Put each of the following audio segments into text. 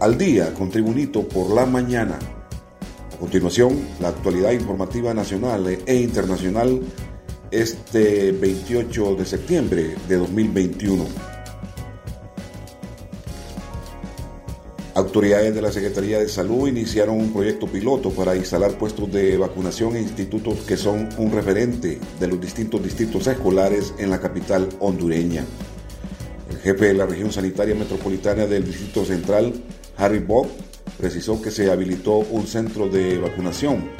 al día con Tribunito por la mañana. A continuación, la actualidad informativa nacional e internacional este 28 de septiembre de 2021. Autoridades de la Secretaría de Salud iniciaron un proyecto piloto para instalar puestos de vacunación e institutos que son un referente de los distintos distritos escolares en la capital hondureña. El jefe de la región sanitaria metropolitana del Distrito Central, Harry Bob precisó que se habilitó un centro de vacunación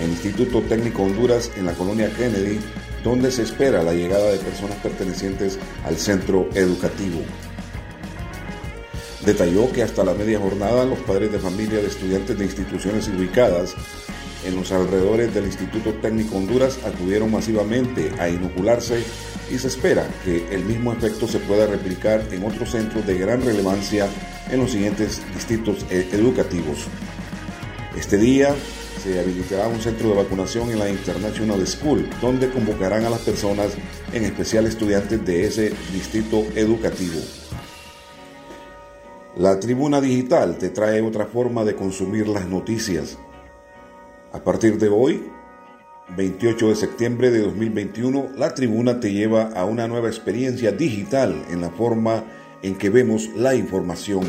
en Instituto Técnico Honduras en la colonia Kennedy, donde se espera la llegada de personas pertenecientes al centro educativo. Detalló que hasta la media jornada los padres de familia de estudiantes de instituciones ubicadas en los alrededores del Instituto Técnico Honduras acudieron masivamente a inocularse y se espera que el mismo efecto se pueda replicar en otros centros de gran relevancia en los siguientes distritos e- educativos. Este día se habilitará un centro de vacunación en la International School, donde convocarán a las personas, en especial estudiantes de ese distrito educativo. La tribuna digital te trae otra forma de consumir las noticias. A partir de hoy, 28 de septiembre de 2021, la tribuna te lleva a una nueva experiencia digital en la forma en que vemos la información.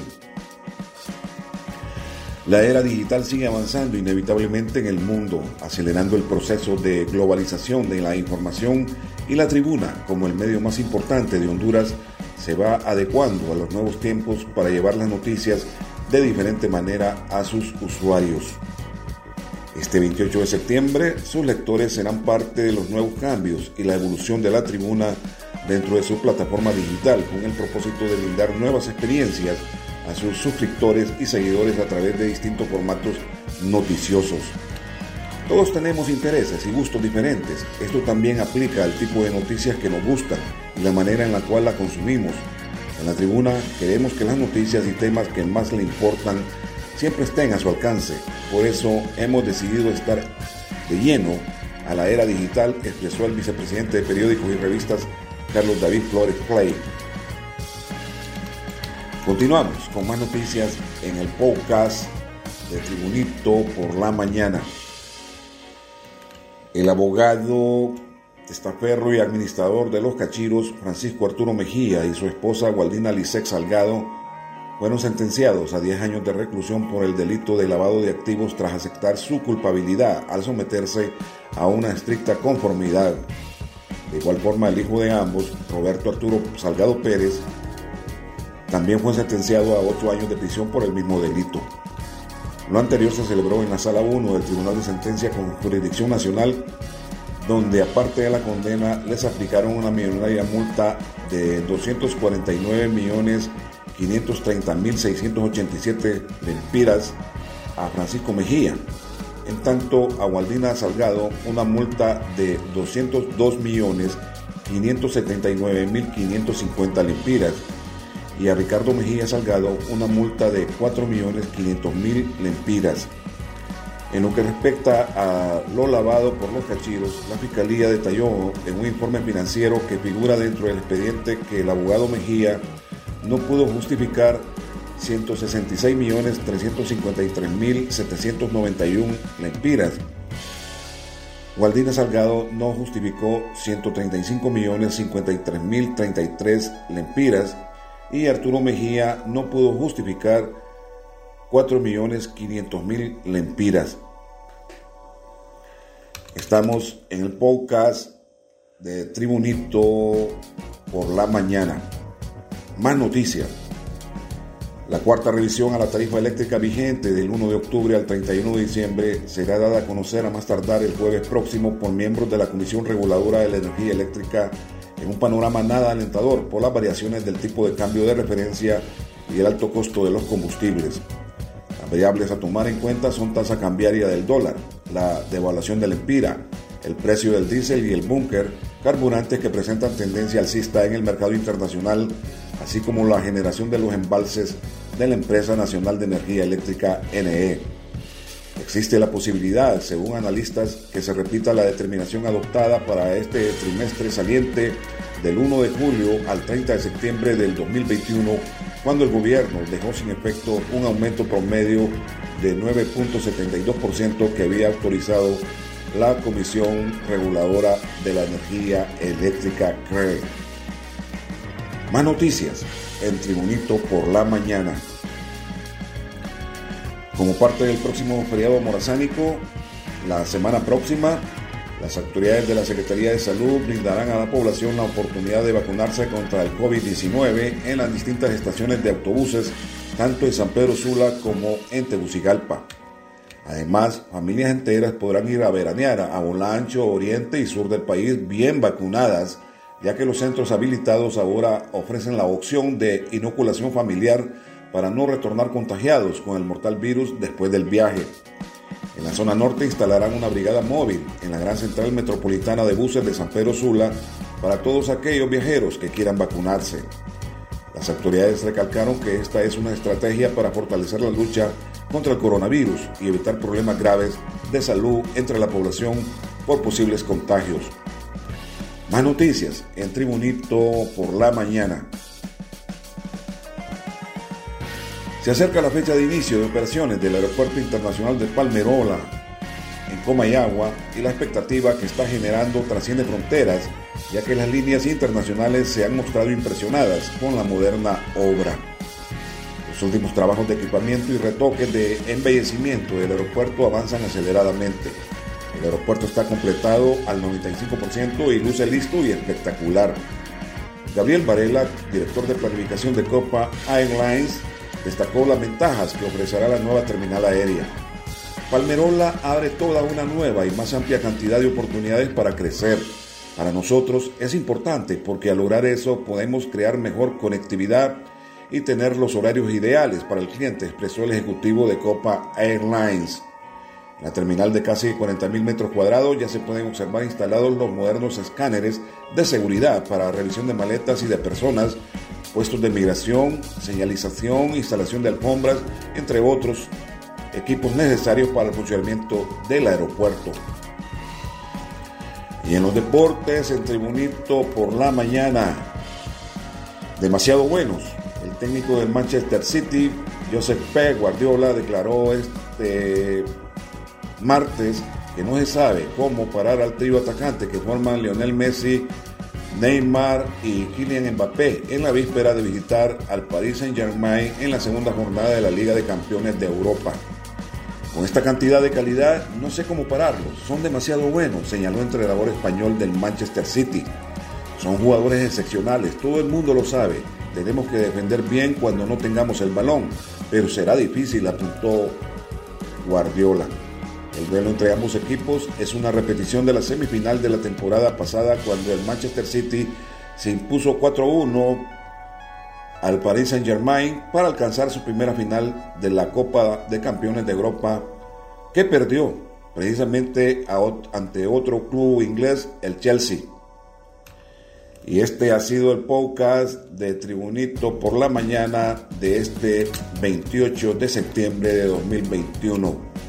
La era digital sigue avanzando inevitablemente en el mundo, acelerando el proceso de globalización de la información y la tribuna, como el medio más importante de Honduras, se va adecuando a los nuevos tiempos para llevar las noticias de diferente manera a sus usuarios. Este 28 de septiembre, sus lectores serán parte de los nuevos cambios y la evolución de la tribuna dentro de su plataforma digital con el propósito de brindar nuevas experiencias a sus suscriptores y seguidores a través de distintos formatos noticiosos. Todos tenemos intereses y gustos diferentes. Esto también aplica al tipo de noticias que nos gustan y la manera en la cual la consumimos. En la tribuna queremos que las noticias y temas que más le importan siempre estén a su alcance. Por eso hemos decidido estar de lleno a la era digital, expresó el vicepresidente de periódicos y revistas Carlos David Flores Clay. Continuamos con más noticias en el podcast de Tribunito por la mañana. El abogado, estaferro y administrador de los cachiros, Francisco Arturo Mejía, y su esposa Gualdina Lisek Salgado, fueron sentenciados a 10 años de reclusión por el delito de lavado de activos tras aceptar su culpabilidad al someterse a una estricta conformidad de igual forma, el hijo de ambos, Roberto Arturo Salgado Pérez, también fue sentenciado a ocho años de prisión por el mismo delito. Lo anterior se celebró en la Sala 1 del Tribunal de Sentencia con jurisdicción nacional, donde aparte de la condena les aplicaron una millonaria multa de 249.530.687 lempiras a Francisco Mejía, en tanto a Waldina Salgado una multa de 202.579.550 lempiras y a Ricardo Mejía Salgado una multa de 4.500.000 lempiras. En lo que respecta a lo lavado por los cachiros, la Fiscalía detalló en un informe financiero que figura dentro del expediente que el abogado Mejía no pudo justificar 166.353.791 lempiras. Gualdina Salgado no justificó 135.053.033 lempiras y Arturo Mejía no pudo justificar 4.500.000 lempiras. Estamos en el podcast de Tribunito por la mañana. Más noticias. La cuarta revisión a la tarifa eléctrica vigente del 1 de octubre al 31 de diciembre será dada a conocer a más tardar el jueves próximo por miembros de la Comisión Reguladora de la Energía Eléctrica en un panorama nada alentador por las variaciones del tipo de cambio de referencia y el alto costo de los combustibles. Las variables a tomar en cuenta son tasa cambiaria del dólar, la devaluación del empira, el precio del diésel y el búnker, carburantes que presentan tendencia alcista en el mercado internacional, así como la generación de los embalses de la Empresa Nacional de Energía Eléctrica NE. Existe la posibilidad, según analistas, que se repita la determinación adoptada para este trimestre saliente del 1 de julio al 30 de septiembre del 2021 cuando el gobierno dejó sin efecto un aumento promedio de 9.72% que había autorizado la Comisión Reguladora de la Energía Eléctrica CRE. Más noticias en Tribunito por la mañana. Como parte del próximo feriado morazánico, la semana próxima, las autoridades de la Secretaría de Salud brindarán a la población la oportunidad de vacunarse contra el COVID-19 en las distintas estaciones de autobuses, tanto en San Pedro Sula como en Tegucigalpa. Además, familias enteras podrán ir a veranear a Bolancho, Oriente y Sur del país bien vacunadas, ya que los centros habilitados ahora ofrecen la opción de inoculación familiar para no retornar contagiados con el mortal virus después del viaje. En la zona norte instalarán una brigada móvil en la gran central metropolitana de buses de San Pedro Sula para todos aquellos viajeros que quieran vacunarse. Las autoridades recalcaron que esta es una estrategia para fortalecer la lucha contra el coronavirus y evitar problemas graves de salud entre la población por posibles contagios. Más noticias en Tribunito por la mañana. Se acerca la fecha de inicio de operaciones del Aeropuerto Internacional de Palmerola en Comayagua y la expectativa que está generando trasciende fronteras, ya que las líneas internacionales se han mostrado impresionadas con la moderna obra. Los últimos trabajos de equipamiento y retoques de embellecimiento del aeropuerto avanzan aceleradamente. El aeropuerto está completado al 95% y luce listo y espectacular. Gabriel Varela, director de planificación de Copa Airlines, destacó las ventajas que ofrecerá la nueva terminal aérea. Palmerola abre toda una nueva y más amplia cantidad de oportunidades para crecer. Para nosotros es importante porque al lograr eso podemos crear mejor conectividad y tener los horarios ideales para el cliente, expresó el ejecutivo de Copa Airlines. En la terminal de casi 40.000 metros cuadrados ya se pueden observar instalados los modernos escáneres de seguridad para revisión de maletas y de personas puestos de migración, señalización, instalación de alfombras, entre otros equipos necesarios para el funcionamiento del aeropuerto. Y en los deportes, el tribunito por la mañana, demasiado buenos. El técnico del Manchester City, Joseph P. Guardiola, declaró este martes que no se sabe cómo parar al trío atacante que forman Lionel Messi, Neymar y Kylian Mbappé en la víspera de visitar al Paris Saint-Germain en la segunda jornada de la Liga de Campeones de Europa. Con esta cantidad de calidad no sé cómo pararlos, son demasiado buenos, señaló el entrenador español del Manchester City. Son jugadores excepcionales, todo el mundo lo sabe. Tenemos que defender bien cuando no tengamos el balón, pero será difícil, apuntó Guardiola. El duelo entre ambos equipos es una repetición de la semifinal de la temporada pasada cuando el Manchester City se impuso 4-1 al Paris Saint-Germain para alcanzar su primera final de la Copa de Campeones de Europa que perdió precisamente ante otro club inglés, el Chelsea. Y este ha sido el podcast de Tribunito por la mañana de este 28 de septiembre de 2021.